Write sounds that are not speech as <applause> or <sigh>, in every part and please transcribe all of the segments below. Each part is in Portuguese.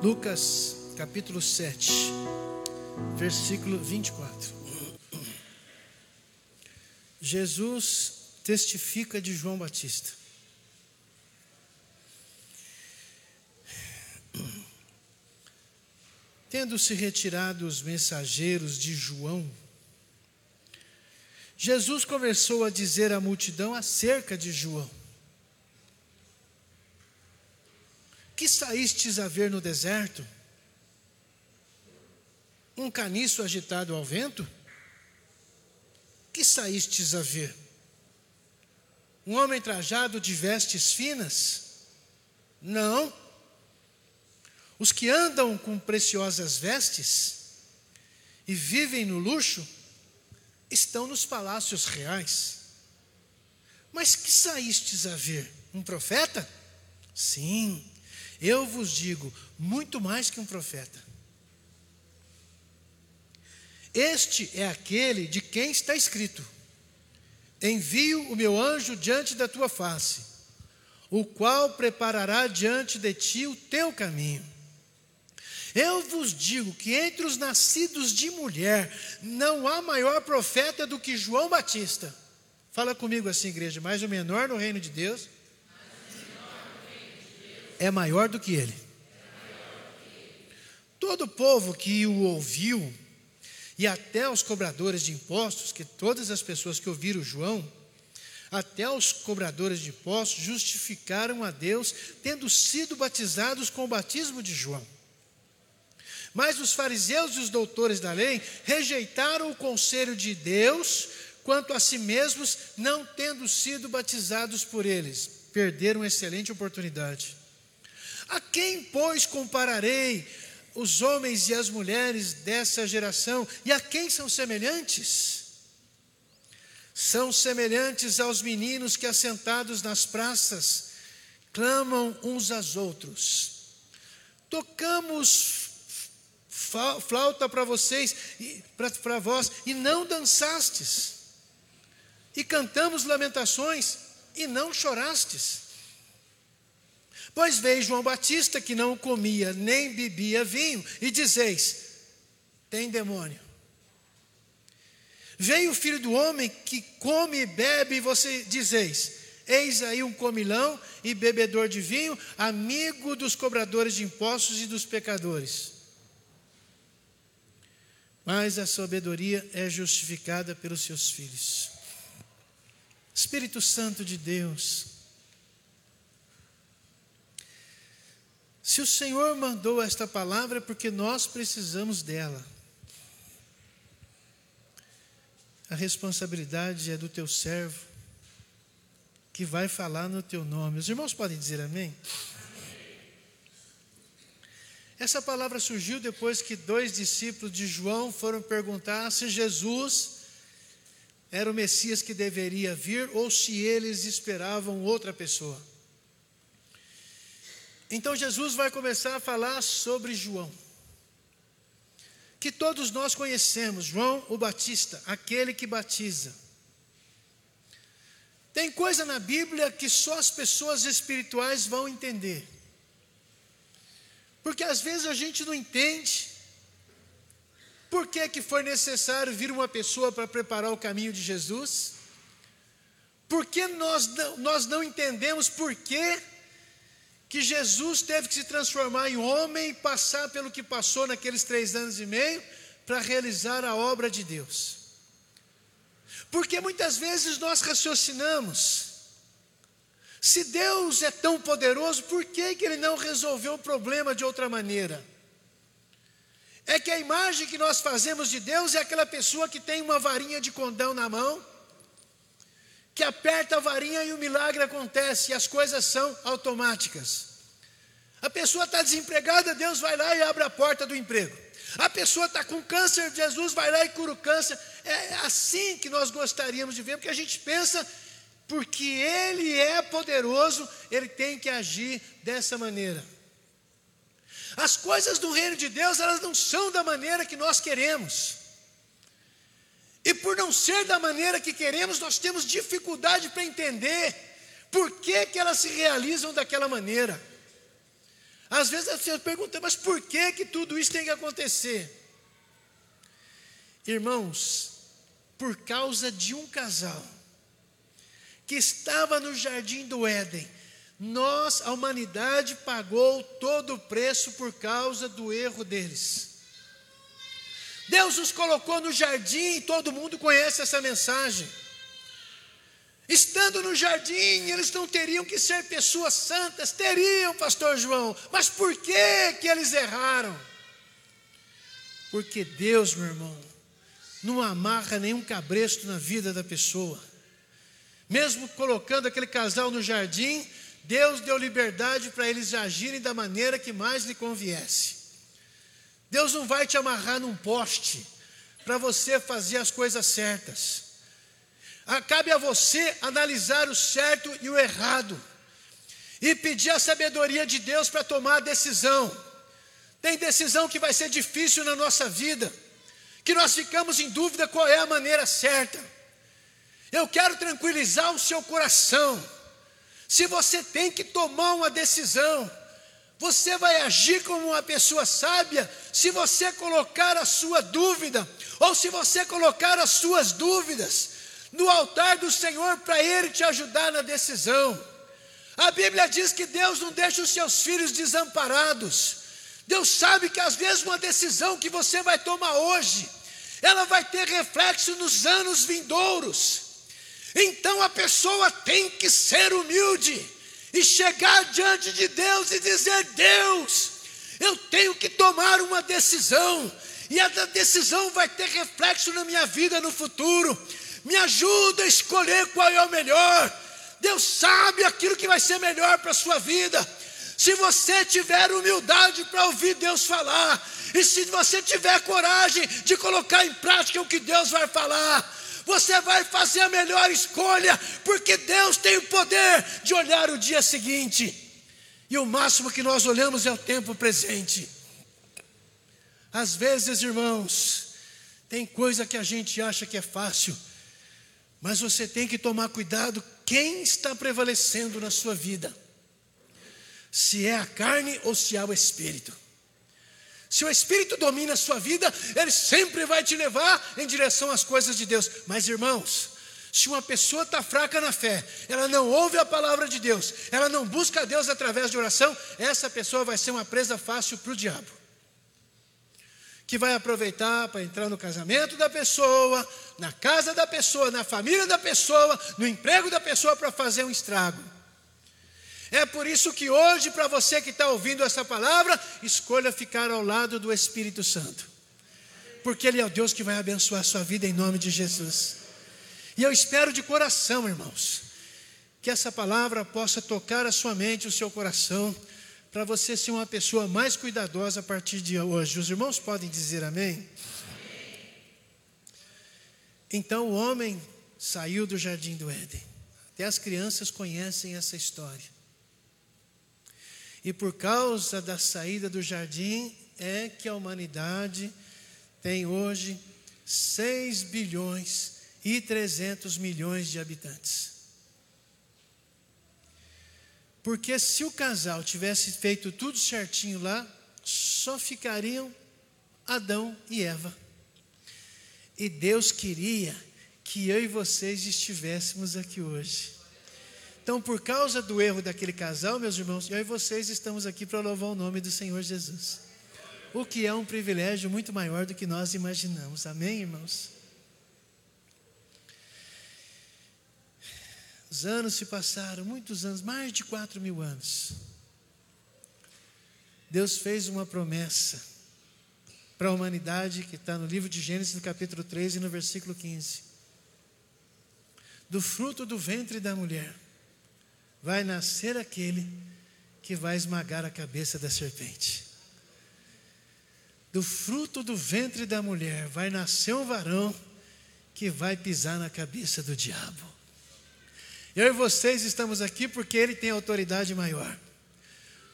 Lucas capítulo 7, versículo 24. Jesus testifica de João Batista. Tendo-se retirado os mensageiros de João, Jesus começou a dizer à multidão acerca de João: Que saístes a ver no deserto? Um caniço agitado ao vento? Que saístes a ver? Um homem trajado de vestes finas? Não. Os que andam com preciosas vestes e vivem no luxo estão nos palácios reais. Mas que saístes a ver? Um profeta? Sim, eu vos digo, muito mais que um profeta. Este é aquele de quem está escrito: Envio o meu anjo diante da tua face, o qual preparará diante de ti o teu caminho. Eu vos digo que entre os nascidos de mulher não há maior profeta do que João Batista. Fala comigo assim, igreja, mas o menor no reino de Deus é maior do que ele. Todo o povo que o ouviu, e até os cobradores de impostos, que todas as pessoas que ouviram João, até os cobradores de impostos justificaram a Deus, tendo sido batizados com o batismo de João. Mas os fariseus e os doutores da lei rejeitaram o conselho de Deus quanto a si mesmos, não tendo sido batizados por eles. Perderam uma excelente oportunidade. A quem, pois, compararei os homens e as mulheres dessa geração? E a quem são semelhantes? São semelhantes aos meninos que, assentados nas praças, clamam uns aos outros. Tocamos flauta para vocês, para vós, e não dançastes. E cantamos lamentações, e não chorastes. Pois veio João Batista que não comia nem bebia vinho, e dizeis: tem demônio. Veio o filho do homem que come e bebe, e você dizeis: Eis aí um comilão e bebedor de vinho, amigo dos cobradores de impostos e dos pecadores. Mas a sabedoria é justificada pelos seus filhos. Espírito Santo de Deus, Se o Senhor mandou esta palavra é porque nós precisamos dela. A responsabilidade é do teu servo, que vai falar no teu nome. Os irmãos podem dizer amém? Essa palavra surgiu depois que dois discípulos de João foram perguntar se Jesus era o Messias que deveria vir ou se eles esperavam outra pessoa. Então Jesus vai começar a falar sobre João, que todos nós conhecemos, João o Batista, aquele que batiza. Tem coisa na Bíblia que só as pessoas espirituais vão entender. Porque às vezes a gente não entende por que, que foi necessário vir uma pessoa para preparar o caminho de Jesus. Porque nós não, nós não entendemos por que que Jesus teve que se transformar em homem e passar pelo que passou naqueles três anos e meio para realizar a obra de Deus. Porque muitas vezes nós raciocinamos, se Deus é tão poderoso, por que, que Ele não resolveu o problema de outra maneira? É que a imagem que nós fazemos de Deus é aquela pessoa que tem uma varinha de condão na mão, que aperta a varinha e o milagre acontece, e as coisas são automáticas. A pessoa está desempregada, Deus vai lá e abre a porta do emprego. A pessoa está com câncer, Jesus vai lá e cura o câncer. É assim que nós gostaríamos de ver, porque a gente pensa, porque Ele é poderoso, Ele tem que agir dessa maneira. As coisas do reino de Deus, elas não são da maneira que nós queremos. E por não ser da maneira que queremos, nós temos dificuldade para entender por que, que elas se realizam daquela maneira. Às vezes as pessoas perguntam, mas por que, que tudo isso tem que acontecer? Irmãos, por causa de um casal que estava no jardim do Éden, nós, a humanidade, pagou todo o preço por causa do erro deles. Deus os colocou no jardim e todo mundo conhece essa mensagem. Estando no jardim, eles não teriam que ser pessoas santas, teriam, pastor João, mas por que que eles erraram? Porque Deus, meu irmão, não amarra nenhum cabresto na vida da pessoa. Mesmo colocando aquele casal no jardim, Deus deu liberdade para eles agirem da maneira que mais lhe conviesse. Deus não vai te amarrar num poste para você fazer as coisas certas. Cabe a você analisar o certo e o errado e pedir a sabedoria de Deus para tomar a decisão. Tem decisão que vai ser difícil na nossa vida, que nós ficamos em dúvida qual é a maneira certa. Eu quero tranquilizar o seu coração. Se você tem que tomar uma decisão, você vai agir como uma pessoa sábia se você colocar a sua dúvida, ou se você colocar as suas dúvidas no altar do Senhor para Ele te ajudar na decisão. A Bíblia diz que Deus não deixa os seus filhos desamparados. Deus sabe que às vezes uma decisão que você vai tomar hoje, ela vai ter reflexo nos anos vindouros. Então a pessoa tem que ser humilde e chegar diante de Deus e dizer: Deus, eu tenho que tomar uma decisão, e essa decisão vai ter reflexo na minha vida no futuro. Me ajuda a escolher qual é o melhor. Deus sabe aquilo que vai ser melhor para a sua vida. Se você tiver humildade para ouvir Deus falar, e se você tiver coragem de colocar em prática o que Deus vai falar, você vai fazer a melhor escolha, porque Deus tem o poder de olhar o dia seguinte, e o máximo que nós olhamos é o tempo presente. Às vezes, irmãos, tem coisa que a gente acha que é fácil, mas você tem que tomar cuidado quem está prevalecendo na sua vida. Se é a carne ou se é o espírito. Se o Espírito domina a sua vida, ele sempre vai te levar em direção às coisas de Deus. Mas, irmãos, se uma pessoa está fraca na fé, ela não ouve a palavra de Deus, ela não busca a Deus através de oração, essa pessoa vai ser uma presa fácil para o diabo. Que vai aproveitar para entrar no casamento da pessoa, na casa da pessoa, na família da pessoa, no emprego da pessoa para fazer um estrago. É por isso que hoje, para você que está ouvindo essa palavra, escolha ficar ao lado do Espírito Santo, porque Ele é o Deus que vai abençoar a sua vida em nome de Jesus. E eu espero de coração, irmãos, que essa palavra possa tocar a sua mente, o seu coração, para você ser uma pessoa mais cuidadosa a partir de hoje. Os irmãos podem dizer amém? amém. Então o homem saiu do jardim do Éden. Até as crianças conhecem essa história. E por causa da saída do jardim é que a humanidade tem hoje 6 bilhões e 300 milhões de habitantes. Porque se o casal tivesse feito tudo certinho lá, só ficariam Adão e Eva. E Deus queria que eu e vocês estivéssemos aqui hoje. Então, por causa do erro daquele casal, meus irmãos, eu e vocês estamos aqui para louvar o nome do Senhor Jesus. O que é um privilégio muito maior do que nós imaginamos. Amém, irmãos? Os anos se passaram, muitos anos, mais de quatro mil anos. Deus fez uma promessa para a humanidade que está no livro de Gênesis, no capítulo 13, no versículo 15. Do fruto do ventre da mulher vai nascer aquele que vai esmagar a cabeça da serpente. Do fruto do ventre da mulher vai nascer um varão que vai pisar na cabeça do diabo. Eu e vocês estamos aqui porque ele tem autoridade maior.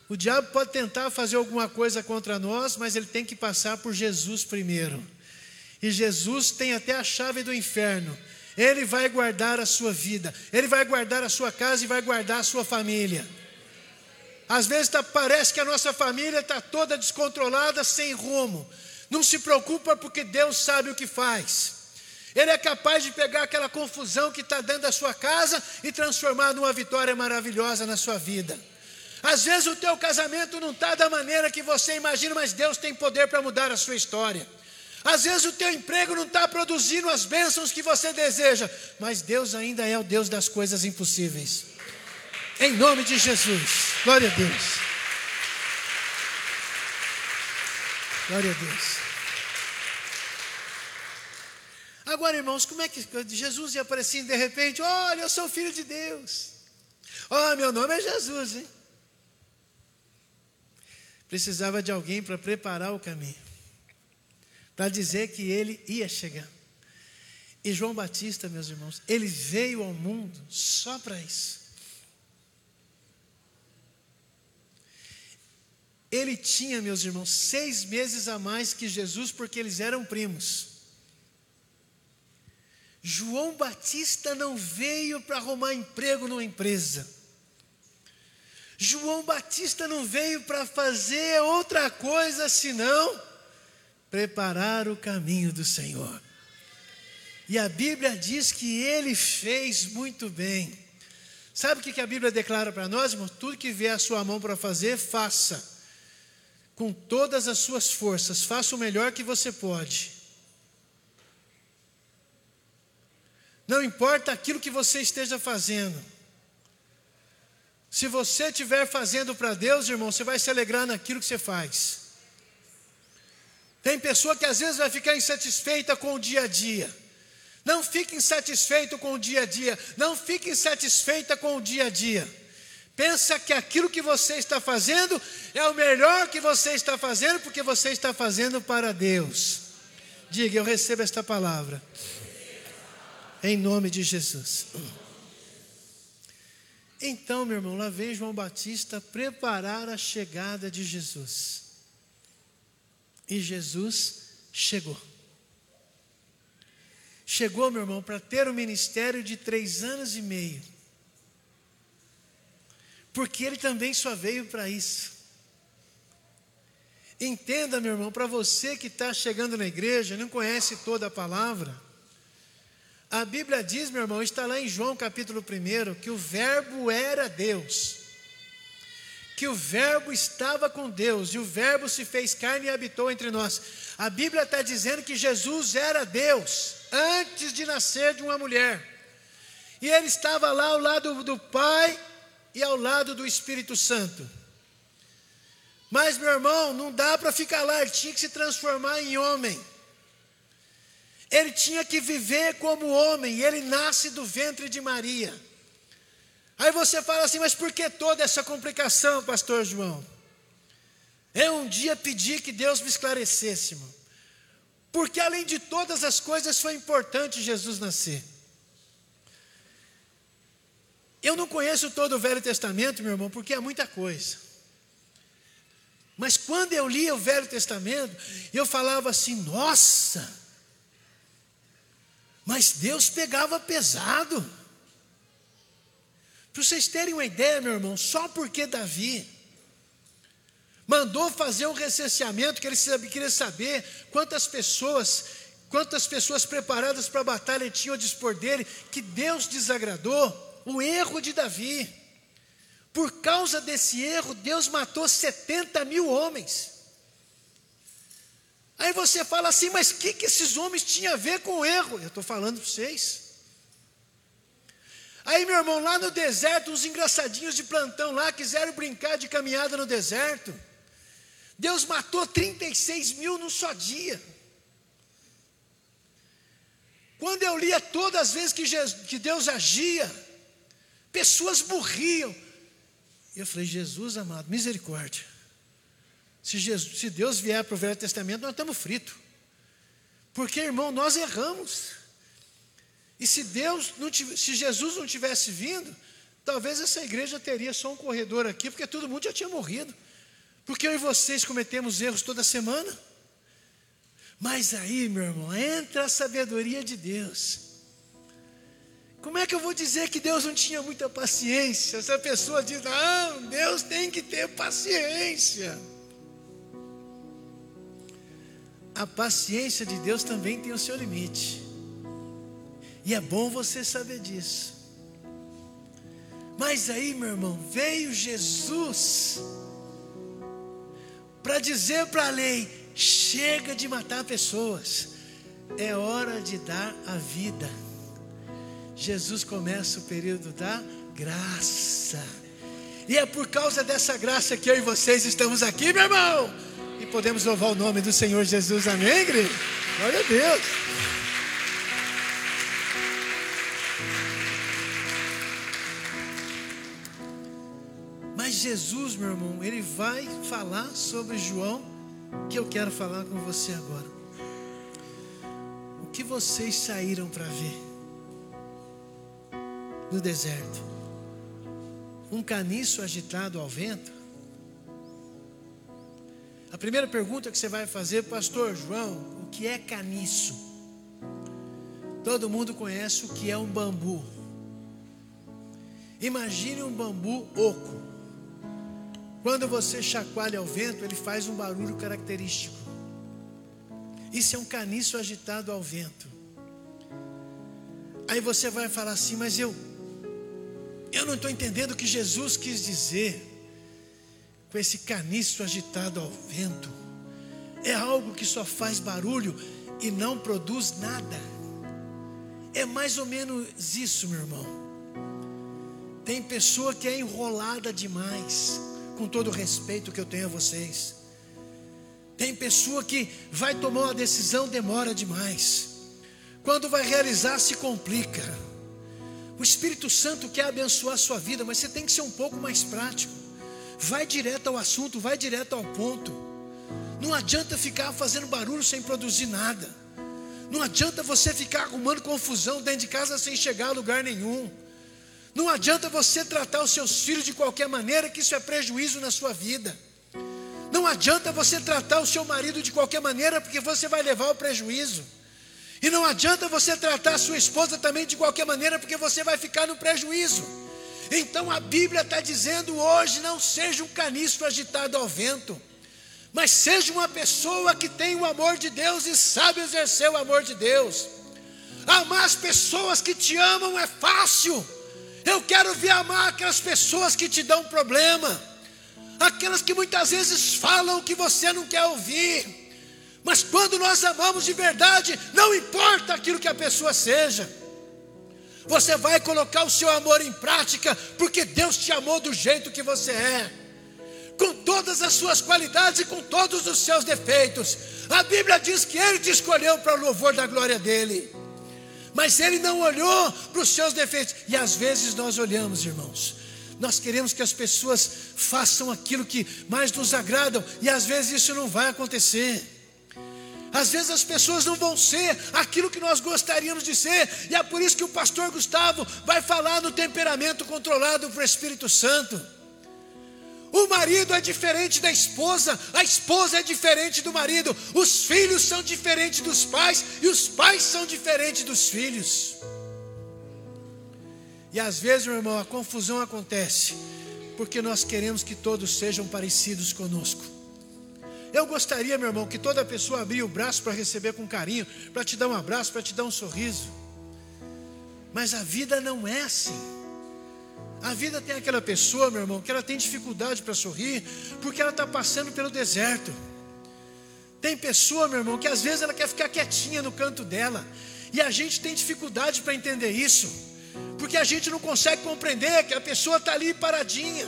O diabo pode tentar fazer alguma coisa contra nós, mas ele tem que passar por Jesus primeiro. E Jesus tem até a chave do inferno. Ele vai guardar a sua vida, Ele vai guardar a sua casa e vai guardar a sua família. Às vezes tá, parece que a nossa família está toda descontrolada, sem rumo. Não se preocupa porque Deus sabe o que faz. Ele é capaz de pegar aquela confusão que está dentro da sua casa e transformar numa vitória maravilhosa na sua vida. Às vezes o teu casamento não está da maneira que você imagina, mas Deus tem poder para mudar a sua história. Às vezes o teu emprego não está produzindo as bênçãos que você deseja, mas Deus ainda é o Deus das coisas impossíveis. Em nome de Jesus. Glória a Deus. Glória a Deus. Agora, irmãos, como é que Jesus ia aparecer de repente? Olha, eu sou filho de Deus. Oh, meu nome é Jesus, hein? Precisava de alguém para preparar o caminho, para dizer que ele ia chegar. E João Batista, meus irmãos, ele veio ao mundo só para isso. Ele tinha, meus irmãos, seis meses a mais que Jesus, porque eles eram primos. João Batista não veio para arrumar emprego numa empresa. João Batista não veio para fazer outra coisa senão preparar o caminho do Senhor. E a Bíblia diz que ele fez muito bem. Sabe o que a Bíblia declara para nós, irmão? Tudo que vier a sua mão para fazer, faça com todas as suas forças, faça o melhor que você pode. Não importa aquilo que você esteja fazendo. Se você estiver fazendo para Deus, irmão, você vai se alegrar naquilo que você faz. Tem pessoa que às vezes vai ficar insatisfeita com o dia a dia. Não fique insatisfeito com o dia a dia. Não fique insatisfeita com o dia a dia. Pensa que aquilo que você está fazendo é o melhor que você está fazendo, porque você está fazendo para Deus. Diga, eu recebo esta palavra. Em nome de Jesus. Então, meu irmão, lá vem João Batista preparar a chegada de Jesus. E Jesus chegou. Chegou, meu irmão, para ter um ministério de três anos e meio porque ele também só veio para isso. Entenda, meu irmão, para você que está chegando na igreja, não conhece toda a palavra, a Bíblia diz, meu irmão, está lá em João capítulo 1, que o Verbo era Deus, que o Verbo estava com Deus, e o Verbo se fez carne e habitou entre nós. A Bíblia está dizendo que Jesus era Deus, antes de nascer de uma mulher, e ele estava lá ao lado do Pai e ao lado do Espírito Santo. Mas, meu irmão, não dá para ficar lá, ele tinha que se transformar em homem. Ele tinha que viver como homem, e ele nasce do ventre de Maria. Aí você fala assim, mas por que toda essa complicação, pastor João? Eu um dia pedi que Deus me esclarecesse, irmão. Porque além de todas as coisas, foi importante Jesus nascer. Eu não conheço todo o Velho Testamento, meu irmão, porque é muita coisa. Mas quando eu lia o Velho Testamento, eu falava assim: nossa, mas Deus pegava pesado. Para vocês terem uma ideia, meu irmão, só porque Davi mandou fazer um recenseamento, que ele queria saber quantas pessoas, quantas pessoas preparadas para a batalha tinham a dispor dele, que Deus desagradou o erro de Davi. Por causa desse erro, Deus matou 70 mil homens. Aí você fala assim, mas o que, que esses homens tinham a ver com o erro? Eu estou falando para vocês. Aí, meu irmão, lá no deserto, uns engraçadinhos de plantão lá quiseram brincar de caminhada no deserto. Deus matou 36 mil num só dia. Quando eu lia todas as vezes que, Jesus, que Deus agia, pessoas morriam. E eu falei, Jesus amado, misericórdia. Se, Jesus, se Deus vier para o Velho Testamento, nós estamos fritos. Porque, irmão, nós erramos. E se Deus não se Jesus não tivesse vindo, talvez essa igreja teria só um corredor aqui, porque todo mundo já tinha morrido. Porque eu e vocês cometemos erros toda semana. Mas aí, meu irmão, entra a sabedoria de Deus. Como é que eu vou dizer que Deus não tinha muita paciência? Se a pessoa diz, não, Deus tem que ter paciência. A paciência de Deus também tem o seu limite. E é bom você saber disso. Mas aí, meu irmão, veio Jesus para dizer para a lei: chega de matar pessoas, é hora de dar a vida. Jesus começa o período da graça. E é por causa dessa graça que eu e vocês estamos aqui, meu irmão. E podemos louvar o nome do Senhor Jesus, amém, igreja? Glória a Deus. Jesus, meu irmão, ele vai falar sobre João, que eu quero falar com você agora. O que vocês saíram para ver? no deserto. Um caniço agitado ao vento. A primeira pergunta que você vai fazer, pastor João, o que é caniço? Todo mundo conhece o que é um bambu. Imagine um bambu oco. Quando você chacoalha ao vento, ele faz um barulho característico. Isso é um caniço agitado ao vento. Aí você vai falar assim, mas eu eu não estou entendendo o que Jesus quis dizer com esse caniço agitado ao vento. É algo que só faz barulho e não produz nada. É mais ou menos isso, meu irmão. Tem pessoa que é enrolada demais, com todo o respeito que eu tenho a vocês. Tem pessoa que vai tomar uma decisão, demora demais. Quando vai realizar, se complica. O Espírito Santo quer abençoar a sua vida, mas você tem que ser um pouco mais prático. Vai direto ao assunto, vai direto ao ponto. Não adianta ficar fazendo barulho sem produzir nada. Não adianta você ficar arrumando confusão dentro de casa sem chegar a lugar nenhum. Não adianta você tratar os seus filhos de qualquer maneira, que isso é prejuízo na sua vida. Não adianta você tratar o seu marido de qualquer maneira, porque você vai levar o prejuízo. E não adianta você tratar a sua esposa também de qualquer maneira, porque você vai ficar no prejuízo. Então a Bíblia está dizendo hoje: não seja um caniço agitado ao vento, mas seja uma pessoa que tem o amor de Deus e sabe exercer o amor de Deus. Amar as pessoas que te amam é fácil. Eu quero ver amar aquelas pessoas que te dão problema, aquelas que muitas vezes falam o que você não quer ouvir mas quando nós amamos de verdade, não importa aquilo que a pessoa seja, você vai colocar o seu amor em prática, porque Deus te amou do jeito que você é, com todas as suas qualidades e com todos os seus defeitos. A Bíblia diz que Ele te escolheu para o louvor da glória dEle, mas Ele não olhou para os seus defeitos, e às vezes nós olhamos, irmãos. Nós queremos que as pessoas façam aquilo que mais nos agradam, e às vezes isso não vai acontecer. Às vezes as pessoas não vão ser aquilo que nós gostaríamos de ser, e é por isso que o pastor Gustavo vai falar no temperamento controlado pelo Espírito Santo. O marido é diferente da esposa, a esposa é diferente do marido, os filhos são diferentes dos pais e os pais são diferentes dos filhos. E às vezes, meu irmão, a confusão acontece porque nós queremos que todos sejam parecidos conosco. Eu gostaria, meu irmão, que toda pessoa abria o braço para receber com carinho, para te dar um abraço, para te dar um sorriso. Mas a vida não é assim. A vida tem aquela pessoa, meu irmão, que ela tem dificuldade para sorrir, porque ela está passando pelo deserto. Tem pessoa, meu irmão, que às vezes ela quer ficar quietinha no canto dela, e a gente tem dificuldade para entender isso, porque a gente não consegue compreender que a pessoa está ali paradinha.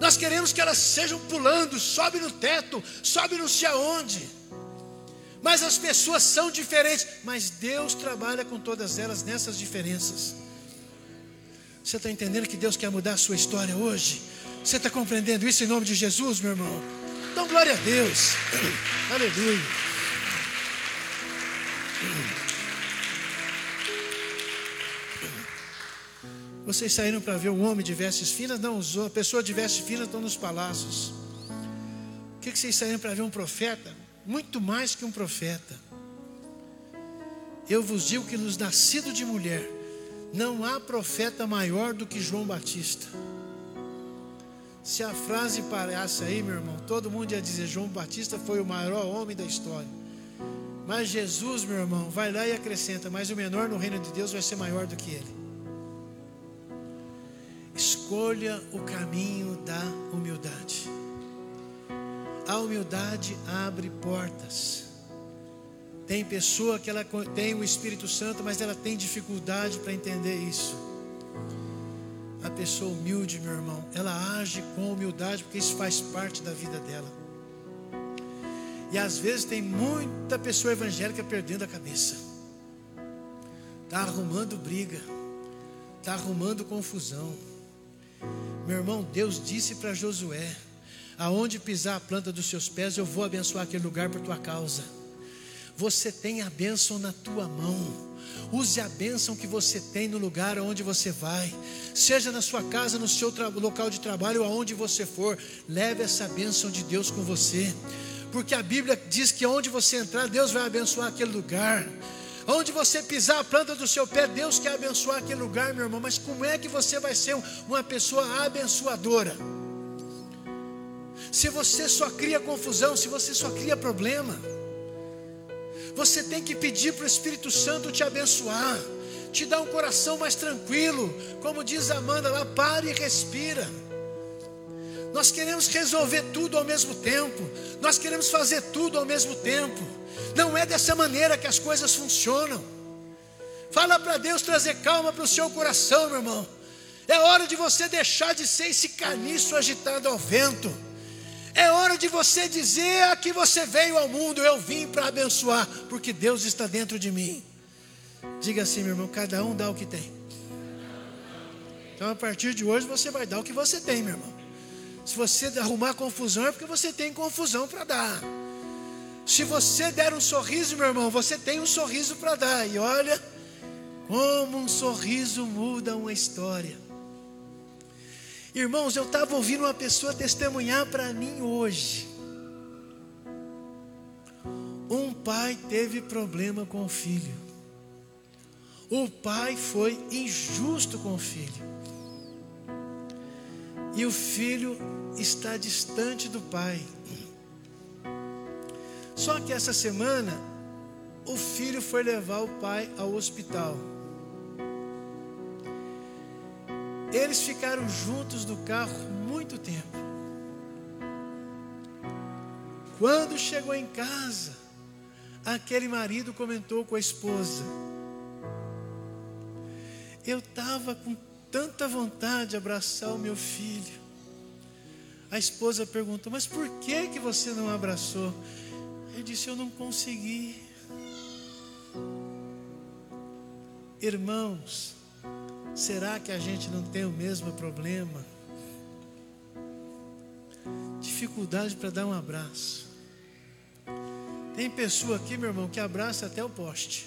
Nós queremos que elas sejam pulando, sobe no teto, sobe não sei aonde. Mas as pessoas são diferentes, mas Deus trabalha com todas elas nessas diferenças. Você está entendendo que Deus quer mudar a sua história hoje? Você está compreendendo isso em nome de Jesus, meu irmão? Então, glória a Deus. <coughs> Aleluia. <coughs> Vocês saíram para ver um homem de vestes finas? Não, a pessoa de vestes finas estão nos palácios. O que, que vocês saíram para ver um profeta? Muito mais que um profeta. Eu vos digo que nos nascido de mulher Não há profeta maior do que João Batista. Se a frase parasse aí, meu irmão, todo mundo ia dizer: João Batista foi o maior homem da história. Mas Jesus, meu irmão, vai lá e acrescenta: Mas o menor no reino de Deus vai ser maior do que ele. Escolha o caminho da humildade. A humildade abre portas. Tem pessoa que ela tem o Espírito Santo, mas ela tem dificuldade para entender isso. A pessoa humilde, meu irmão, ela age com humildade porque isso faz parte da vida dela. E às vezes tem muita pessoa evangélica perdendo a cabeça. Está arrumando briga, está arrumando confusão. Meu irmão, Deus disse para Josué: Aonde pisar a planta dos seus pés, eu vou abençoar aquele lugar por tua causa. Você tem a bênção na tua mão. Use a bênção que você tem no lugar aonde você vai, seja na sua casa, no seu local de trabalho, aonde você for, leve essa bênção de Deus com você, porque a Bíblia diz que onde você entrar, Deus vai abençoar aquele lugar. Onde você pisar a planta do seu pé, Deus quer abençoar aquele lugar, meu irmão. Mas como é que você vai ser uma pessoa abençoadora? Se você só cria confusão, se você só cria problema, você tem que pedir para o Espírito Santo te abençoar, te dar um coração mais tranquilo, como diz Amanda lá, pare e respira. Nós queremos resolver tudo ao mesmo tempo, nós queremos fazer tudo ao mesmo tempo. Não é dessa maneira que as coisas funcionam. Fala para Deus trazer calma para o seu coração, meu irmão. É hora de você deixar de ser esse caniço agitado ao vento. É hora de você dizer a que você veio ao mundo, eu vim para abençoar, porque Deus está dentro de mim. Diga assim, meu irmão, cada um dá o que tem. Então a partir de hoje você vai dar o que você tem, meu irmão. Se você arrumar confusão é porque você tem confusão para dar. Se você der um sorriso, meu irmão, você tem um sorriso para dar. E olha como um sorriso muda uma história. Irmãos, eu estava ouvindo uma pessoa testemunhar para mim hoje. Um pai teve problema com o filho. O pai foi injusto com o filho. E o filho está distante do pai. Só que essa semana, o filho foi levar o pai ao hospital. Eles ficaram juntos no carro muito tempo. Quando chegou em casa, aquele marido comentou com a esposa: Eu estava com tanta vontade de abraçar o meu filho. A esposa perguntou: Mas por que que você não abraçou? Ele disse: Eu não consegui. Irmãos, Será que a gente não tem o mesmo problema? Dificuldade para dar um abraço. Tem pessoa aqui, meu irmão, que abraça até o poste.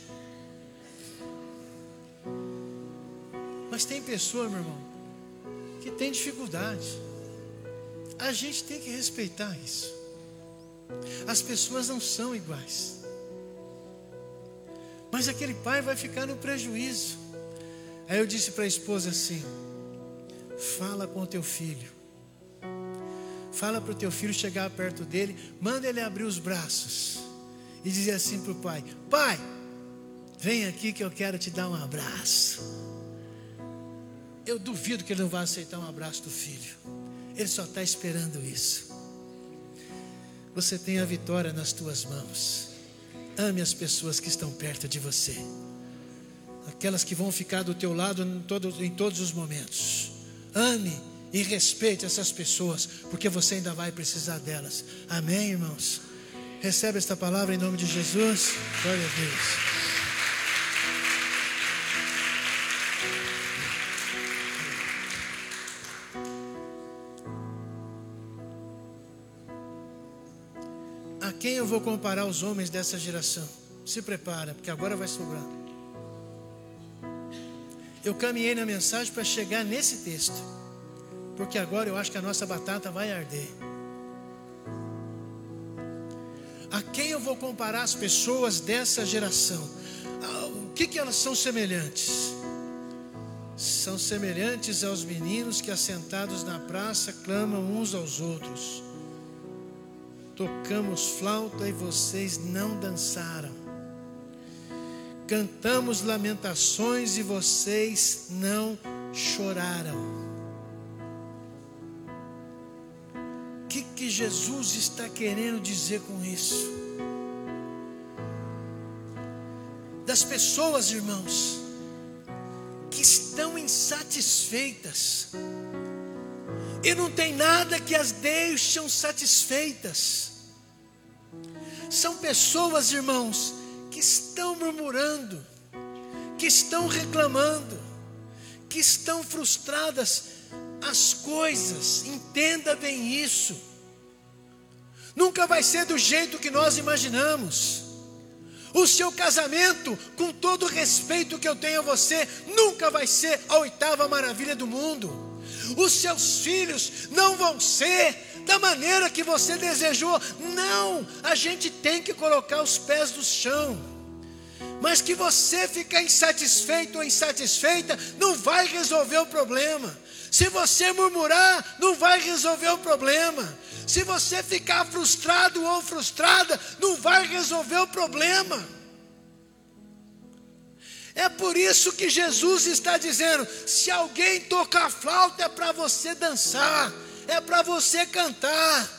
Mas tem pessoa, meu irmão, que tem dificuldade. A gente tem que respeitar isso. As pessoas não são iguais. Mas aquele pai vai ficar no prejuízo. Aí eu disse para a esposa assim: fala com o teu filho. Fala para o teu filho chegar perto dele, manda ele abrir os braços e dizer assim para o pai: Pai, vem aqui que eu quero te dar um abraço. Eu duvido que ele não vai aceitar um abraço do filho. Ele só está esperando isso. Você tem a vitória nas tuas mãos. Ame as pessoas que estão perto de você aquelas que vão ficar do teu lado em, todo, em todos os momentos. Ame e respeite essas pessoas, porque você ainda vai precisar delas. Amém, irmãos? Recebe esta palavra em nome de Jesus. Glória a Deus. A quem eu vou comparar os homens dessa geração? Se prepara, porque agora vai sobrar eu caminhei na mensagem para chegar nesse texto, porque agora eu acho que a nossa batata vai arder. A quem eu vou comparar as pessoas dessa geração? O que, que elas são semelhantes? são semelhantes aos meninos que, assentados na praça, clamam uns aos outros. Tocamos flauta e vocês não dançaram. Cantamos lamentações e vocês não choraram. O que, que Jesus está querendo dizer com isso? Das pessoas, irmãos, que estão insatisfeitas, e não tem nada que as deixam satisfeitas. São pessoas, irmãos, que estão murmurando, que estão reclamando, que estão frustradas. As coisas, entenda bem isso. Nunca vai ser do jeito que nós imaginamos. O seu casamento, com todo o respeito que eu tenho a você, nunca vai ser a oitava maravilha do mundo. Os seus filhos não vão ser da maneira que você desejou. Não, a gente tem que colocar os pés no chão. Mas que você ficar insatisfeito ou insatisfeita não vai resolver o problema. Se você murmurar, não vai resolver o problema. Se você ficar frustrado ou frustrada, não vai resolver o problema. É por isso que Jesus está dizendo: se alguém tocar flauta, é para você dançar, é para você cantar.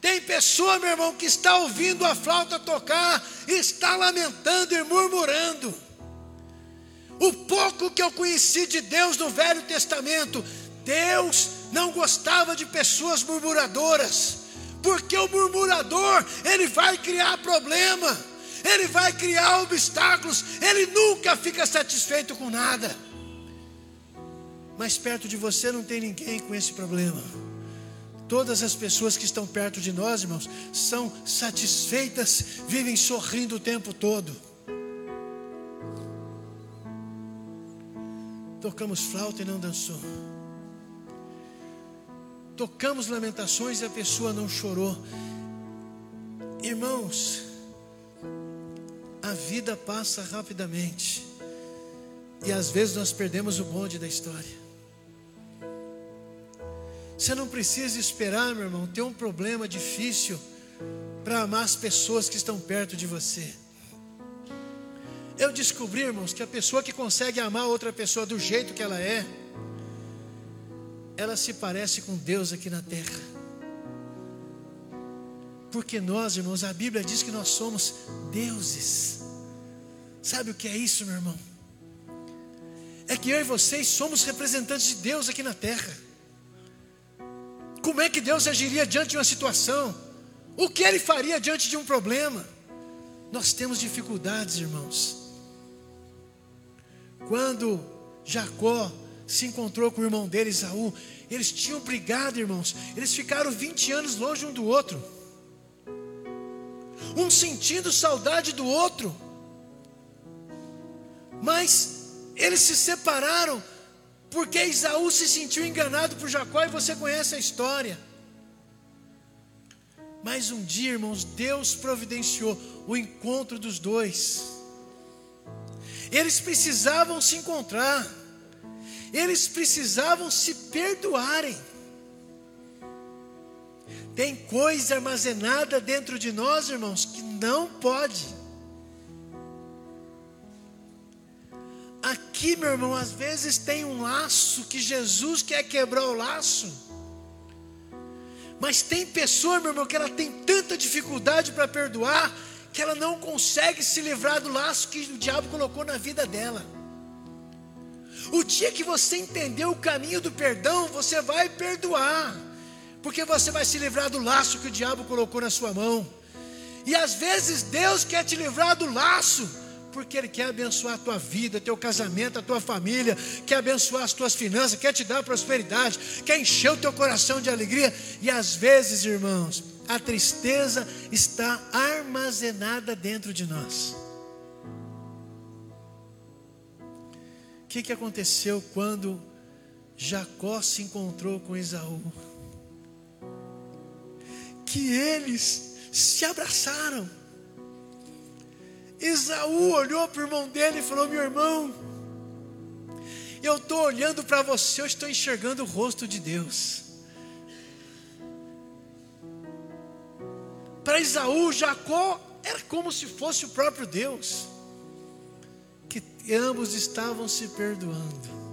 Tem pessoa, meu irmão, que está ouvindo a flauta tocar, está lamentando e murmurando. O pouco que eu conheci de Deus no Velho Testamento, Deus não gostava de pessoas murmuradoras, porque o murmurador, ele vai criar problema, ele vai criar obstáculos, ele nunca fica satisfeito com nada. Mas perto de você não tem ninguém com esse problema. Todas as pessoas que estão perto de nós, irmãos, são satisfeitas, vivem sorrindo o tempo todo. Tocamos flauta e não dançou. Tocamos lamentações e a pessoa não chorou. Irmãos, a vida passa rapidamente. E às vezes nós perdemos o bonde da história. Você não precisa esperar, meu irmão, ter um problema difícil para amar as pessoas que estão perto de você. Eu descobri, irmãos, que a pessoa que consegue amar outra pessoa do jeito que ela é, ela se parece com Deus aqui na terra. Porque nós, irmãos, a Bíblia diz que nós somos deuses. Sabe o que é isso, meu irmão? É que eu e vocês somos representantes de Deus aqui na terra. Como é que Deus agiria diante de uma situação? O que ele faria diante de um problema? Nós temos dificuldades, irmãos. Quando Jacó se encontrou com o irmão dele, Isaú. Eles tinham brigado, irmãos. Eles ficaram 20 anos longe um do outro. Um sentindo saudade do outro. Mas eles se separaram porque Isaú se sentiu enganado por Jacó e você conhece a história. Mas um dia, irmãos, Deus providenciou o encontro dos dois. Eles precisavam se encontrar eles precisavam se perdoarem. Tem coisa armazenada dentro de nós, irmãos, que não pode. Aqui, meu irmão, às vezes tem um laço que Jesus quer quebrar o laço. Mas tem pessoa, meu irmão, que ela tem tanta dificuldade para perdoar, que ela não consegue se livrar do laço que o diabo colocou na vida dela. O dia que você entender o caminho do perdão, você vai perdoar, porque você vai se livrar do laço que o diabo colocou na sua mão. E às vezes Deus quer te livrar do laço, porque Ele quer abençoar a tua vida, teu casamento, a tua família, quer abençoar as tuas finanças, quer te dar prosperidade, quer encher o teu coração de alegria. E às vezes, irmãos, a tristeza está armazenada dentro de nós. O que, que aconteceu quando Jacó se encontrou com Esaú? Que eles se abraçaram. Esaú olhou para o irmão dele e falou: Meu irmão, Eu estou olhando para você, eu estou enxergando o rosto de Deus. Para Isaú, Jacó era como se fosse o próprio Deus, que ambos estavam se perdoando.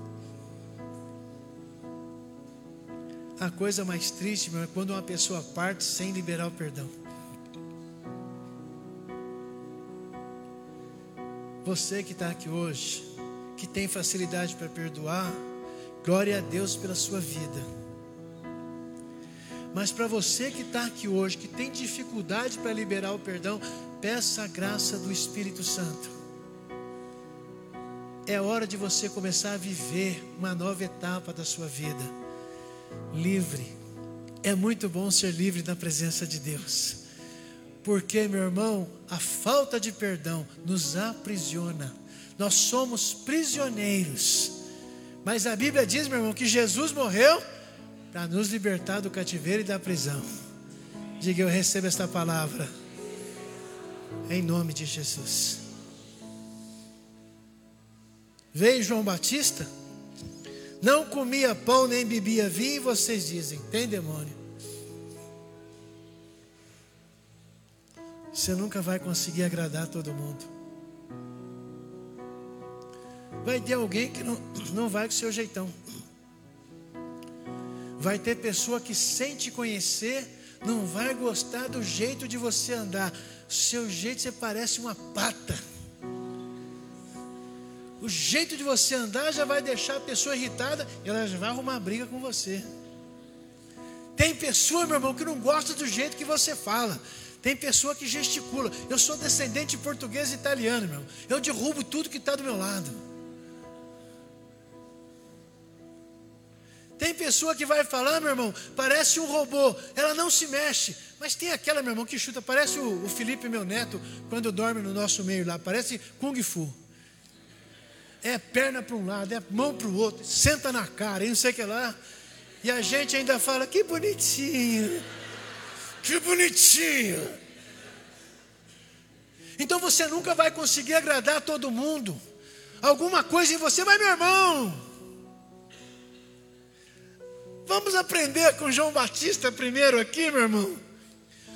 A coisa mais triste, meu, é quando uma pessoa parte sem liberar o perdão. Você que está aqui hoje, que tem facilidade para perdoar, glória a Deus pela sua vida. Mas para você que está aqui hoje, que tem dificuldade para liberar o perdão, peça a graça do Espírito Santo. É hora de você começar a viver uma nova etapa da sua vida. Livre. É muito bom ser livre na presença de Deus. Porque, meu irmão, a falta de perdão nos aprisiona. Nós somos prisioneiros. Mas a Bíblia diz, meu irmão, que Jesus morreu para nos libertar do cativeiro e da prisão. Diga, eu recebo esta palavra. Em nome de Jesus. Veio João Batista, não comia pão nem bebia vinho, e vocês dizem: tem demônio. Você nunca vai conseguir agradar todo mundo. Vai ter alguém que não, não vai com o seu jeitão. Vai ter pessoa que, sem te conhecer, não vai gostar do jeito de você andar. Seu jeito você parece uma pata. O jeito de você andar já vai deixar a pessoa irritada e ela já vai arrumar briga com você. Tem pessoa, meu irmão, que não gosta do jeito que você fala. Tem pessoa que gesticula. Eu sou descendente de português e italiano, meu. Eu derrubo tudo que está do meu lado. Tem pessoa que vai falar, meu irmão, parece um robô, ela não se mexe. Mas tem aquela, meu irmão, que chuta, parece o, o Felipe, meu neto, quando dorme no nosso meio lá, parece Kung Fu. É perna para um lado, é mão para o outro, senta na cara, e não sei o que lá. E a gente ainda fala, que bonitinho, que bonitinho. Então você nunca vai conseguir agradar todo mundo. Alguma coisa em você, mas meu irmão, Vamos aprender com João Batista primeiro aqui, meu irmão.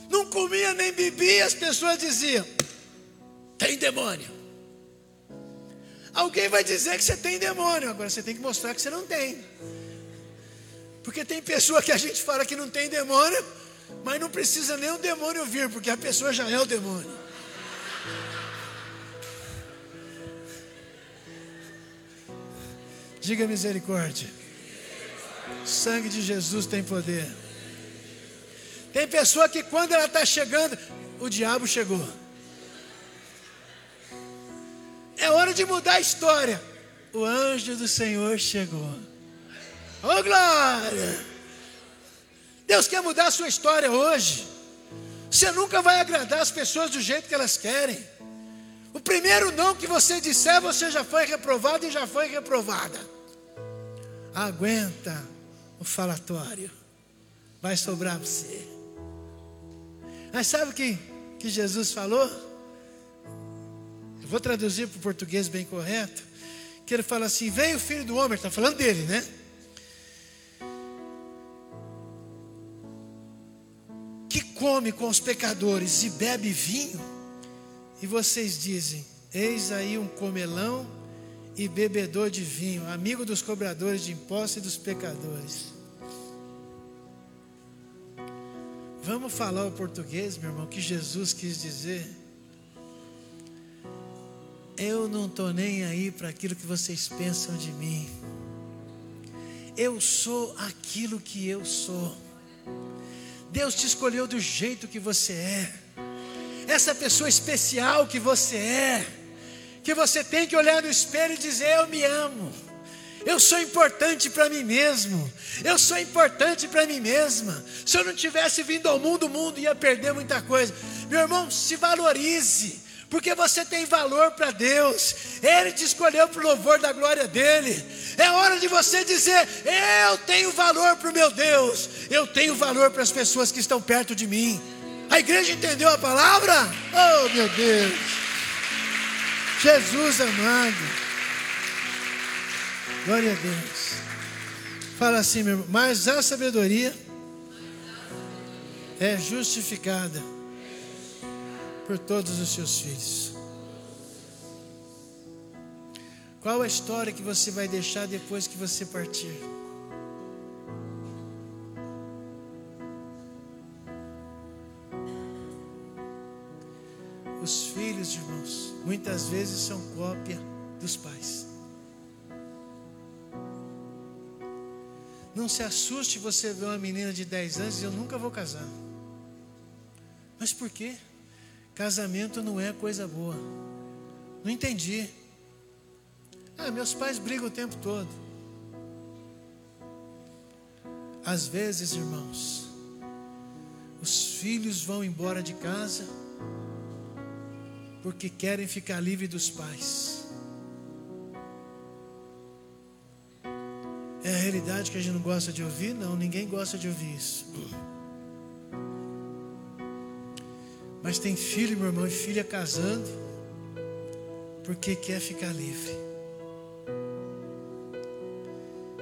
Não comia nem bebia, as pessoas diziam: tem demônio. Alguém vai dizer que você tem demônio, agora você tem que mostrar que você não tem. Porque tem pessoa que a gente fala que não tem demônio, mas não precisa nem o demônio vir, porque a pessoa já é o demônio. Diga misericórdia. O sangue de Jesus tem poder. Tem pessoa que quando ela está chegando, o diabo chegou. É hora de mudar a história. O anjo do Senhor chegou. Oh glória! Deus quer mudar a sua história hoje. Você nunca vai agradar as pessoas do jeito que elas querem. O primeiro não que você disser, você já foi reprovado e já foi reprovada. Aguenta o falatório. Vai sobrar para você. Mas sabe o que, que Jesus falou? Vou traduzir para o português bem correto. Que ele fala assim: Veio o filho do homem, está falando dele, né? Que come com os pecadores e bebe vinho. E vocês dizem: Eis aí um comelão e bebedor de vinho, amigo dos cobradores de impostos e dos pecadores. Vamos falar o português, meu irmão, que Jesus quis dizer. Eu não estou nem aí para aquilo que vocês pensam de mim. Eu sou aquilo que eu sou. Deus te escolheu do jeito que você é. Essa pessoa especial que você é que você tem que olhar no espelho e dizer: Eu me amo. Eu sou importante para mim mesmo. Eu sou importante para mim mesma. Se eu não tivesse vindo ao mundo, o mundo ia perder muita coisa. Meu irmão, se valorize, porque você tem valor para Deus. Ele te escolheu para o louvor da glória dele. É hora de você dizer: Eu tenho valor para o meu Deus. Eu tenho valor para as pessoas que estão perto de mim. A igreja entendeu a palavra? Oh, meu Deus. Jesus amado. Glória a Deus. Fala assim, meu irmão. Mas a sabedoria é justificada por todos os seus filhos. Qual a história que você vai deixar depois que você partir? Os filhos, irmãos, muitas vezes são cópia dos pais. Não se assuste você ver uma menina de 10 anos e eu nunca vou casar. Mas por quê? Casamento não é coisa boa. Não entendi. Ah, meus pais brigam o tempo todo. Às vezes, irmãos, os filhos vão embora de casa porque querem ficar livre dos pais. É a realidade que a gente não gosta de ouvir? Não, ninguém gosta de ouvir isso. Mas tem filho, meu irmão, e filha casando porque quer ficar livre.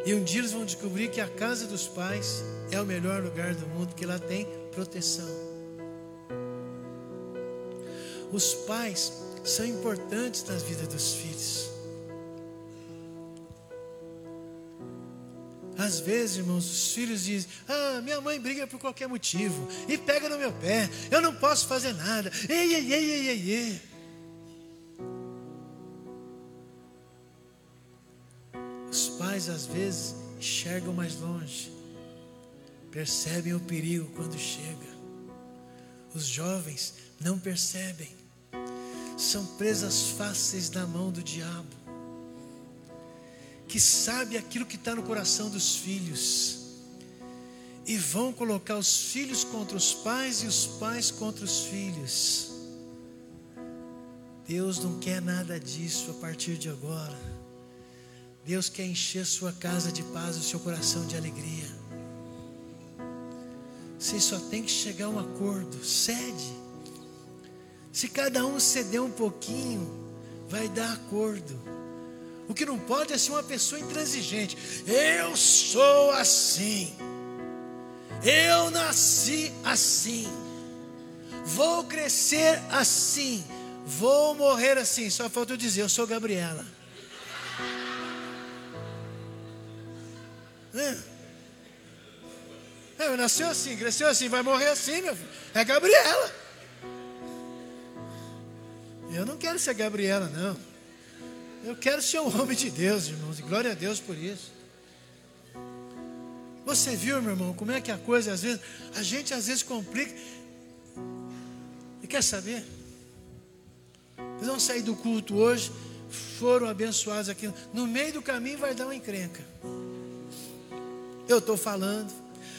E um dia eles vão descobrir que a casa dos pais é o melhor lugar do mundo, porque lá tem proteção. Os pais são importantes na vida dos filhos. Às vezes, irmãos, os filhos dizem: Ah, minha mãe briga por qualquer motivo e pega no meu pé, eu não posso fazer nada. Ei, ei, ei, ei, ei, ei. pais às vezes enxergam mais longe, percebem o perigo quando chega. Os jovens não percebem, são presas fáceis na mão do diabo, que sabe aquilo que está no coração dos filhos, e vão colocar os filhos contra os pais e os pais contra os filhos. Deus não quer nada disso a partir de agora. Deus quer encher sua casa de paz, o seu coração de alegria. Você só tem que chegar a um acordo, cede. Se cada um ceder um pouquinho, vai dar acordo. O que não pode é ser uma pessoa intransigente. Eu sou assim. Eu nasci assim. Vou crescer assim. Vou morrer assim. Só falta eu dizer, eu sou Gabriela. É. É, nasceu assim, cresceu assim, vai morrer assim, meu filho. É Gabriela. Eu não quero ser Gabriela, não. Eu quero ser um homem de Deus, irmãos. E glória a Deus por isso. Você viu, meu irmão, como é que a coisa às vezes, a gente às vezes complica. E quer saber? Eles vão sair do culto hoje, foram abençoados aqui. No meio do caminho vai dar uma encrenca. Eu estou falando.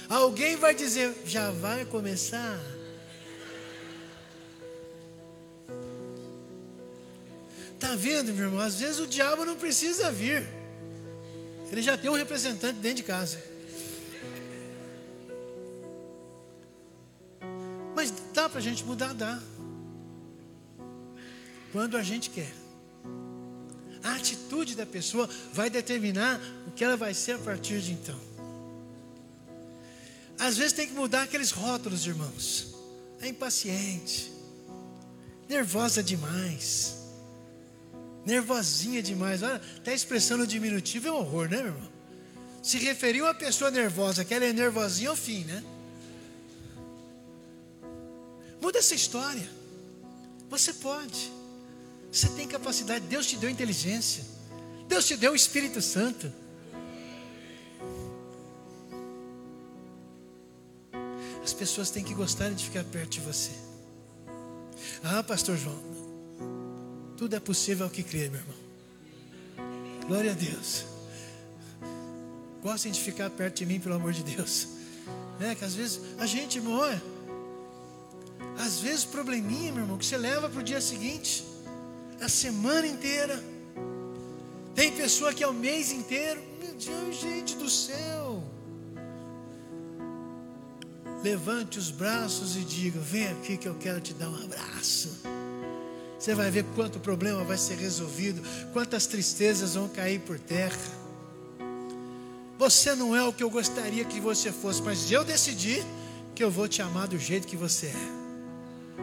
Alguém vai dizer, já vai começar? Está vendo, meu irmão? Às vezes o diabo não precisa vir. Ele já tem um representante dentro de casa. Mas dá para a gente mudar? Dá. Quando a gente quer. A atitude da pessoa vai determinar o que ela vai ser a partir de então. Às vezes tem que mudar aqueles rótulos, irmãos. É impaciente, nervosa demais, nervosinha demais. Olha, até expressando diminutivo é um horror, né, meu irmão? Se referir a uma pessoa nervosa, que ela é nervosinha, é o fim, né? Muda essa história. Você pode. Você tem capacidade. Deus te deu inteligência. Deus te deu o Espírito Santo. As pessoas têm que gostar de ficar perto de você. Ah, pastor João, tudo é possível ao que crer, meu irmão. Glória a Deus. Gostem de ficar perto de mim, pelo amor de Deus. É que às vezes a gente, irmão, olha, às vezes probleminha, meu irmão, que você leva para o dia seguinte, a semana inteira. Tem pessoa que é o mês inteiro. Meu Deus, gente do céu. Levante os braços e diga: Vem aqui que eu quero te dar um abraço. Você vai ver quanto problema vai ser resolvido, quantas tristezas vão cair por terra. Você não é o que eu gostaria que você fosse, mas eu decidi que eu vou te amar do jeito que você é.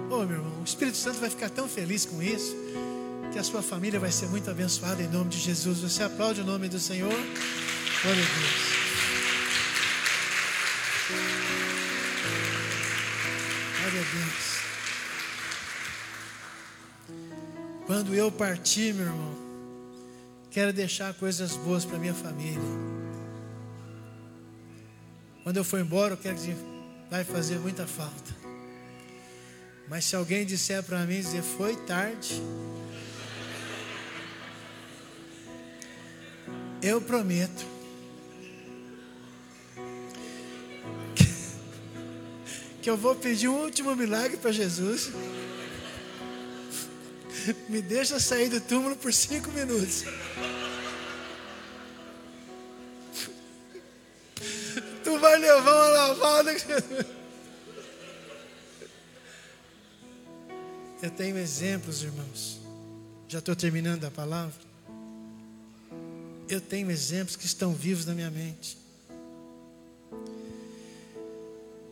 Oh, meu irmão, o Espírito Santo vai ficar tão feliz com isso, que a sua família vai ser muito abençoada em nome de Jesus. Você aplaude o nome do Senhor? Glória a Deus. Quando eu partir, meu irmão, quero deixar coisas boas para minha família. Quando eu for embora, eu quero dizer, vai fazer muita falta. Mas se alguém disser para mim, dizer, foi tarde, eu prometo <laughs> que, eu vou pedir um último milagre para Jesus. <laughs> Me deixa sair do túmulo por cinco minutos. <laughs> Tu vai levar uma lavada. Eu tenho exemplos, irmãos. Já estou terminando a palavra. Eu tenho exemplos que estão vivos na minha mente.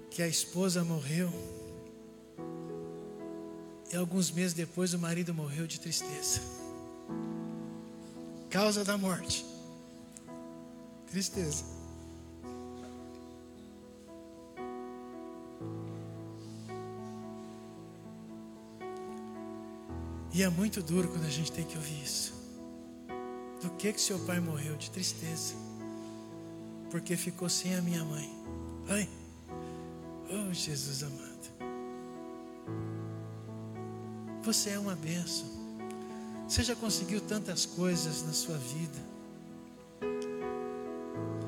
Que a esposa morreu. E alguns meses depois o marido morreu de tristeza. Causa da morte. Tristeza. E é muito duro quando a gente tem que ouvir isso. Do que que seu pai morreu? De tristeza. Porque ficou sem a minha mãe. Ai, oh Jesus amado. Você é uma bênção. Você já conseguiu tantas coisas na sua vida.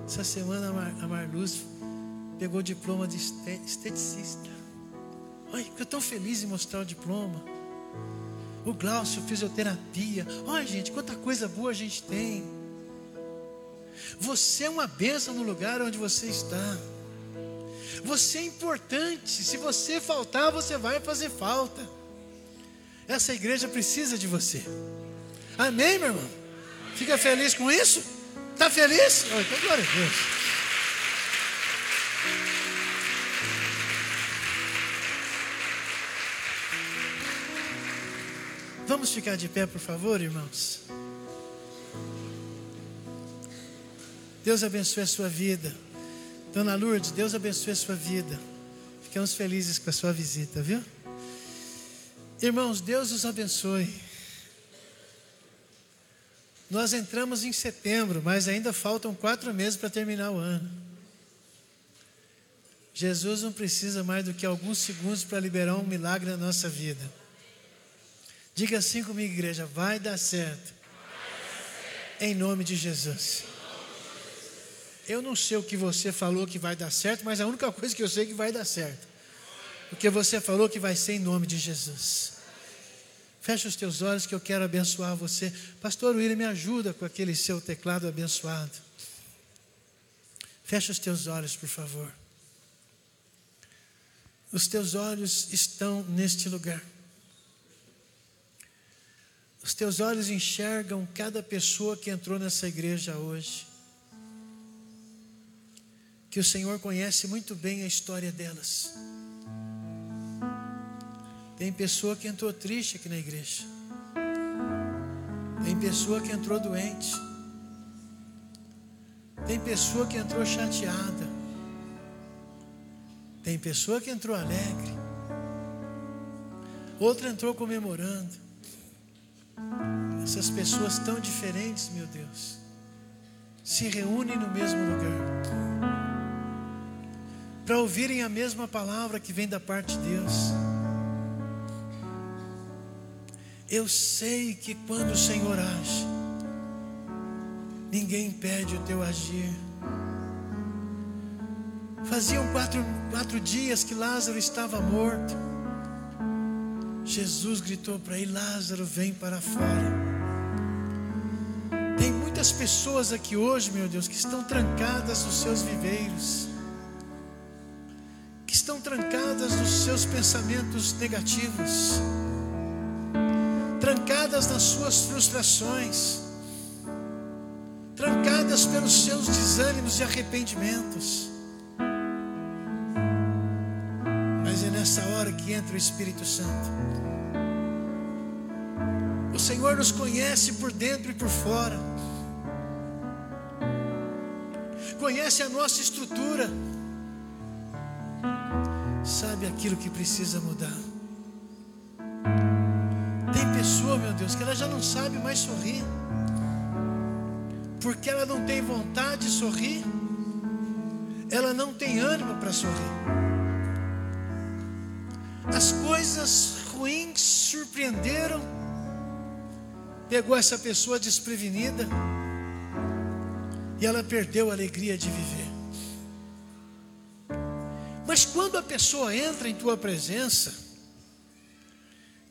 Essa semana a Marluz pegou o diploma de esteticista. Ai, fico tão feliz em mostrar o diploma o Glaucio, fisioterapia. Olha, gente, quanta coisa boa a gente tem. Você é uma bênção no lugar onde você está. Você é importante. Se você faltar, você vai fazer falta. Essa igreja precisa de você. Amém, meu irmão? Fica feliz com isso? Está feliz? Oh, então, glória a Deus. Vamos ficar de pé, por favor, irmãos. Deus abençoe a sua vida. Dona Lourdes, Deus abençoe a sua vida. Ficamos felizes com a sua visita, viu? Irmãos, Deus os abençoe. Nós entramos em setembro, mas ainda faltam quatro meses para terminar o ano. Jesus não precisa mais do que alguns segundos para liberar um milagre na nossa vida. Diga assim comigo, igreja: vai dar certo. Em nome de Jesus. Eu não sei o que você falou que vai dar certo, mas a única coisa que eu sei é que vai dar certo. Porque você falou que vai ser em nome de Jesus. Feche os teus olhos que eu quero abençoar você. Pastor William, me ajuda com aquele seu teclado abençoado. Feche os teus olhos, por favor. Os teus olhos estão neste lugar. Os teus olhos enxergam cada pessoa que entrou nessa igreja hoje. Que o Senhor conhece muito bem a história delas. Tem pessoa que entrou triste aqui na igreja. Tem pessoa que entrou doente. Tem pessoa que entrou chateada. Tem pessoa que entrou alegre. Outra entrou comemorando. Essas pessoas tão diferentes, meu Deus, se reúnem no mesmo lugar para ouvirem a mesma palavra que vem da parte de Deus. Eu sei que quando o Senhor age, ninguém impede o teu agir. Faziam quatro, quatro dias que Lázaro estava morto. Jesus gritou para ele: Lázaro, vem para fora. Tem muitas pessoas aqui hoje, meu Deus, que estão trancadas nos seus viveiros, que estão trancadas nos seus pensamentos negativos, trancadas nas suas frustrações, trancadas pelo os seus desânimos e arrependimentos. Mas é nessa hora que entra o Espírito Santo. O Senhor nos conhece por dentro e por fora. Conhece a nossa estrutura. Sabe aquilo que precisa mudar. Já não sabe mais sorrir porque ela não tem vontade de sorrir, ela não tem ânimo para sorrir. As coisas ruins surpreenderam, pegou essa pessoa desprevenida e ela perdeu a alegria de viver. Mas quando a pessoa entra em tua presença,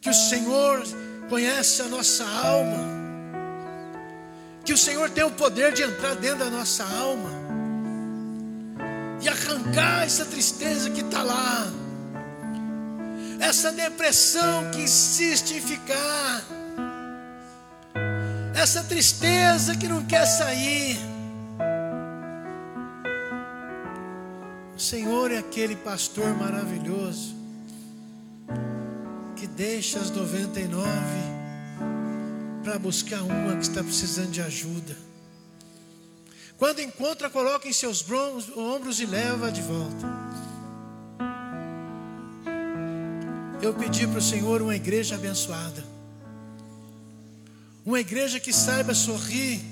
que o Senhor conhece a nossa alma, que o Senhor tem o poder de entrar dentro da nossa alma e arrancar essa tristeza que está lá, essa depressão que insiste em ficar, essa tristeza que não quer sair. O Senhor é aquele pastor maravilhoso deixa as 99 para buscar uma que está precisando de ajuda. Quando encontra, coloca em seus ombros e leva de volta. Eu pedi para o Senhor uma igreja abençoada, uma igreja que saiba sorrir,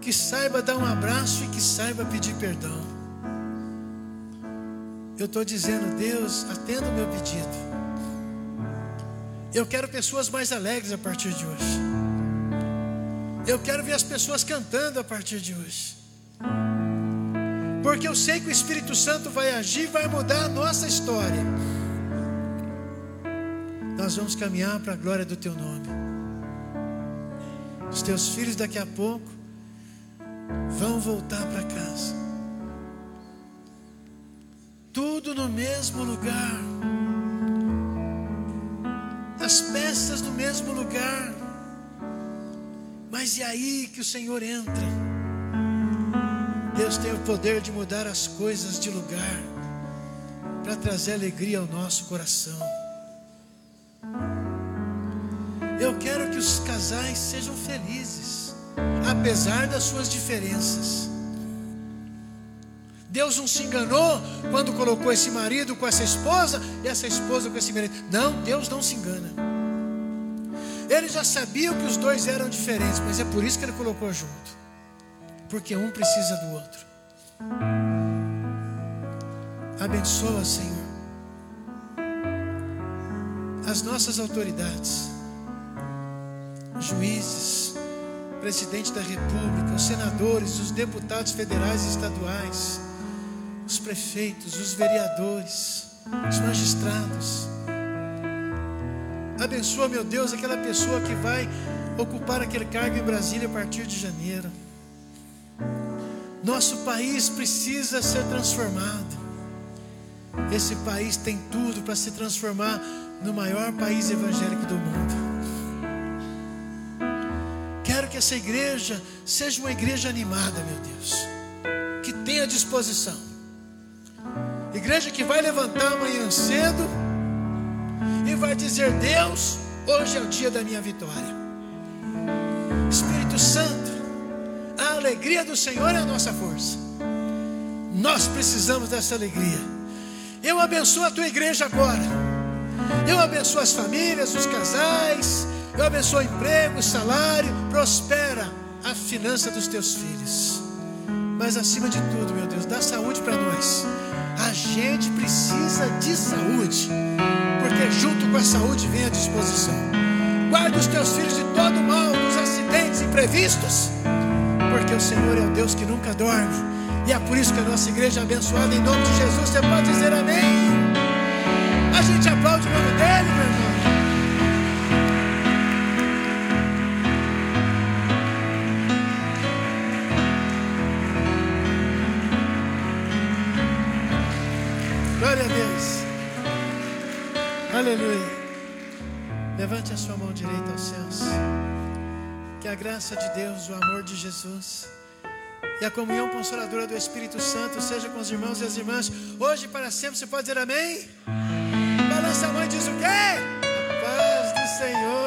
que saiba dar um abraço e que saiba pedir perdão. Eu estou dizendo, Deus, atenda o meu pedido. Eu quero pessoas mais alegres a partir de hoje. Eu quero ver as pessoas cantando a partir de hoje. Porque eu sei que o Espírito Santo vai agir e vai mudar a nossa história. Nós vamos caminhar para a glória do Teu nome. Os teus filhos daqui a pouco vão voltar para casa. Tudo no mesmo lugar as peças no mesmo lugar. Mas e aí que o Senhor entra? Deus tem o poder de mudar as coisas de lugar para trazer alegria ao nosso coração. Eu quero que os casais sejam felizes, apesar das suas diferenças. Deus não se enganou quando colocou esse marido com essa esposa e essa esposa com esse marido. Não, Deus não se engana. Ele já sabia que os dois eram diferentes, mas é por isso que ele colocou junto. Porque um precisa do outro. Abençoa, Senhor, as nossas autoridades, juízes, presidente da República, os senadores, os deputados federais e estaduais os prefeitos, os vereadores, os magistrados. Abençoa, meu Deus, aquela pessoa que vai ocupar aquele cargo em Brasília a partir de janeiro. Nosso país precisa ser transformado. Esse país tem tudo para se transformar no maior país evangélico do mundo. Quero que essa igreja seja uma igreja animada, meu Deus, que tenha disposição Igreja que vai levantar amanhã cedo vai dizer: Deus, hoje é o dia da minha vitória. Espírito Santo, a alegria do Senhor é a nossa força. Nós precisamos dessa alegria. Eu abençoo a tua igreja agora. Eu abençoo as famílias, os casais. Eu abençoo o emprego, o salário. Prospera a finança dos teus filhos. Mas acima de tudo, meu Deus, dá saúde para nós. A gente precisa de saúde, junto com a saúde vem a disposição. Guarda os teus filhos de todo mal, dos acidentes imprevistos, porque o Senhor é o Deus que nunca dorme. E é por isso que a nossa igreja é abençoada em nome de Jesus. Você pode dizer amém. A gente aplaude o nome dele, meu irmão. Glória a Deus. Aleluia. Levante a sua mão direita aos céus. Que a graça de Deus, o amor de Jesus E a comunhão consoladora do Espírito Santo seja com os irmãos e as irmãs, hoje para sempre. Você pode dizer amém? Balança a mão e diz o quê? A paz do Senhor